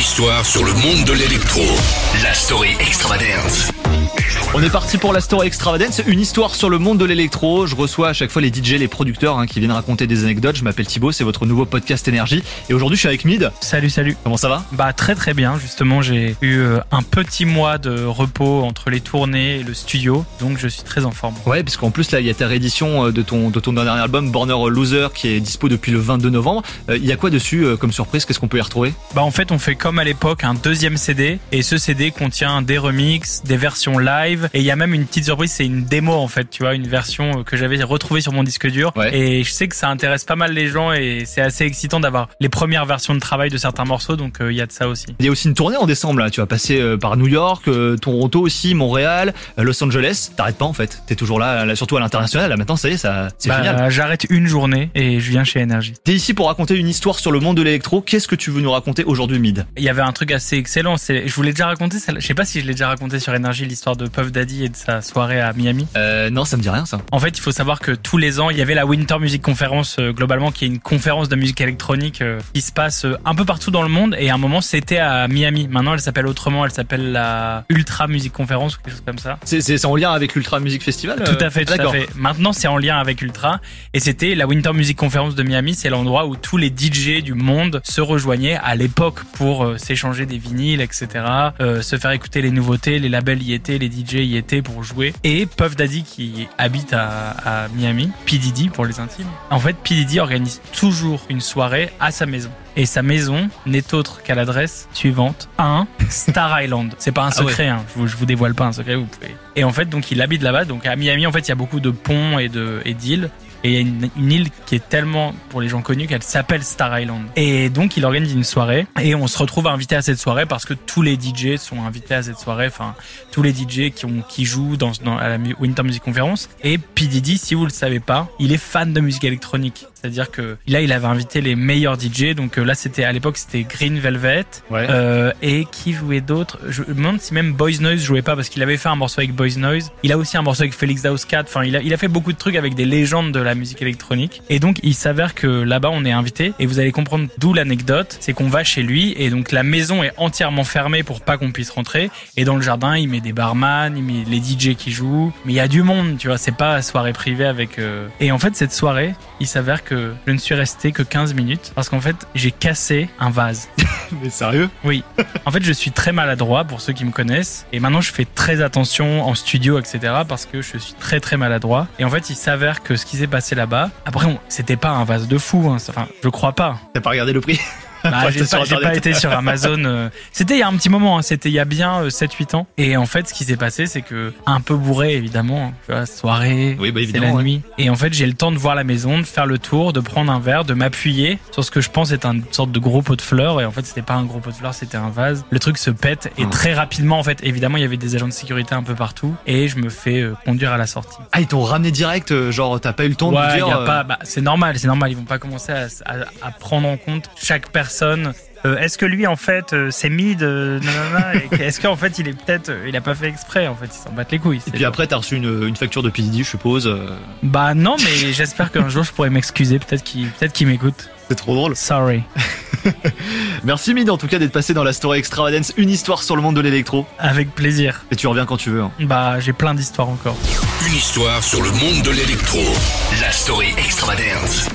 histoire sur le monde de l'électro. La story extravagance. On est parti pour la story extravagance, une histoire sur le monde de l'électro. Je reçois à chaque fois les DJ, les producteurs hein, qui viennent raconter des anecdotes. Je m'appelle Thibaut, c'est votre nouveau podcast énergie. Et aujourd'hui, je suis avec Mid. Salut, salut. Comment ça va? Bah très très bien. Justement, j'ai eu euh, un petit mois de repos entre les tournées et le studio, donc je suis très en forme. Ouais, parce qu'en plus là, il y a ta réédition euh, de ton de ton dernier album, Borner Loser, qui est dispo depuis le 22 novembre. Euh, Il y a quoi dessus euh, comme surprise? Qu'est-ce qu'on peut y retrouver? Bah en fait, on fait comme à l'époque un deuxième CD et ce CD contient des remixes, des versions live et il y a même une petite surprise, c'est une démo en fait, tu vois, une version que j'avais retrouvée sur mon disque dur Ouais. et je sais que ça intéresse pas mal les gens et c'est assez excitant d'avoir les premières versions de travail de certains morceaux donc euh, il y a de ça aussi. Il y a aussi une tournée en décembre là. Tu vas passer euh, par New York, euh, Toronto aussi, Montréal, euh, Los Angeles. T'arrêtes pas en fait. T'es toujours là, là, surtout à l'international. Là maintenant, ça y est, ça c'est Bah, génial. J'arrête une journée et je viens chez Energy. T'es ici pour raconter une histoire sur le monde de l'électro. Qu'est-ce que tu veux nous raconter aujourd'hui, Mid? Il y avait un truc assez excellent. Je vous l'ai déjà raconté. Je sais pas si je l'ai déjà raconté sur Énergie l'histoire de Puff Daddy et de sa soirée à Miami. euh, Non, ça me dit rien ça. En fait, il faut savoir que tous les ans, il y avait la Winter Music Conference euh, globalement, qui est une conférence de musique électronique euh, qui se passe un peu partout dans le monde. Et à un moment, c'était à Miami. Maintenant, elle s'appelle autrement. Elle s'appelle la Ultra Music Conference ou quelque chose comme ça. C'est en lien avec l'Ultra Music Festival Tout à fait, tout à D'accord. fait. Maintenant, c'est en lien avec Ultra. Et c'était la Winter Music Conference de Miami. C'est l'endroit où tous les DJ du monde se rejoignaient à l'époque pour s'échanger des vinyles, etc. se faire écouter les nouveautés. Les labels y étaient, les DJ y étaient pour jouer. Et Puff Daddy, qui habite à, à Miami, P. Diddy pour les intimes. En fait, P. Diddy organise toujours une soirée à sa maison. Et sa maison n'est autre qu'à l'adresse suivante 1 Star Island. C'est pas un Ah ouais. secret, hein. je, vous, je vous dévoile pas un secret, vous pouvez. Et en fait, donc il habite là-bas. Donc à Miami, en fait, il y a beaucoup de ponts et de et d'îles. Et il y a une, île qui est tellement, pour les gens connus, qu'elle s'appelle Star Island. Et donc, il organise une soirée. Et on se retrouve invité à cette soirée parce que tous les DJ sont invités à cette soirée. Enfin, tous les DJ qui, jouent à la Winter Music Conference. Et P. Si vous le savez pas, il est fan de musique électronique. C'est-à-dire que là, il avait invité les meilleurs DJ. Donc euh, là, c'était à l'époque, c'était Green Velvet. Ouais. Euh, et qui jouait d'autres Je me demande si même Boys Noise jouait pas parce qu'il avait fait un morceau avec Boys Noise. Il a aussi un morceau avec Felix Dauskat. Enfin, il a, il a fait beaucoup de trucs avec des légendes de la musique électronique. Et donc, il s'avère que là-bas, on est invité. Et vous allez comprendre d'où l'anecdote. C'est qu'on va chez lui et donc la maison est entièrement fermée pour pas qu'on puisse rentrer. Et dans le jardin, il met des barman, il met les DJ qui jouent. Mais il y a du monde, tu vois. C'est pas soirée privée avec. euh, Et en fait, cette soirée, il s'avère que je ne suis resté que 15 minutes parce qu'en fait, j'ai cassé un vase. Mais sérieux? Oui. En fait, je suis très maladroit pour ceux qui me connaissent. Et maintenant, je fais très attention en studio, etc. parce que je suis très très maladroit. Et en fait, il s'avère que ce qui s'est passé là-bas, après, on- c'était pas un vase de fou. hein. Enfin, je crois pas. T'as pas regardé le prix? Bah, j'ai pas, été sur Amazon. euh. C'était il y a un petit moment, hein. c'était il y a bien 7-8 ans. Et en fait, ce qui s'est passé, c'est que un peu bourré, évidemment, hein. tu vois, soirée, Oui, bah, c'est la ouais. nuit. Et en fait, j'ai le temps de voir la maison, de faire le tour, de prendre un verre, de m'appuyer sur ce que je pense est une sorte de gros pot de fleurs. Et en fait, c'était pas un gros pot de fleurs, c'était un vase. Le truc se pète et Mmh. très rapidement, en fait, évidemment, il y avait des agents de sécurité un peu partout. Et je me fais euh, conduire à la sortie. Ah, ils t'ont ramené direct, euh, genre t'as pas eu le temps de me dire. y a euh, pas, bah, c'est normal, c'est normal. Ils vont pas commencer à, à- à prendre en compte chaque personne. Euh, est-ce que lui, en fait, euh, c'est mid nanana, et que- Est-ce qu'en fait, il est peut-être, euh, il a pas fait exprès. En fait, il s'en battent les couilles. Et puis après, t'as reçu une, une facture de PDD, je suppose. euh, Bah non, mais j'espère qu'un jour je pourrais m'excuser. Peut-être qu'il, peut-être qu'il m'écoute. C'est trop drôle. Sorry. Merci Mid en tout cas d'être passé dans la story extravagance, une histoire sur le monde de l'électro. Avec plaisir. Et tu reviens quand tu veux. hein. Bah, j'ai plein d'histoires encore. Une histoire sur le monde de l'électro. La story extravagance.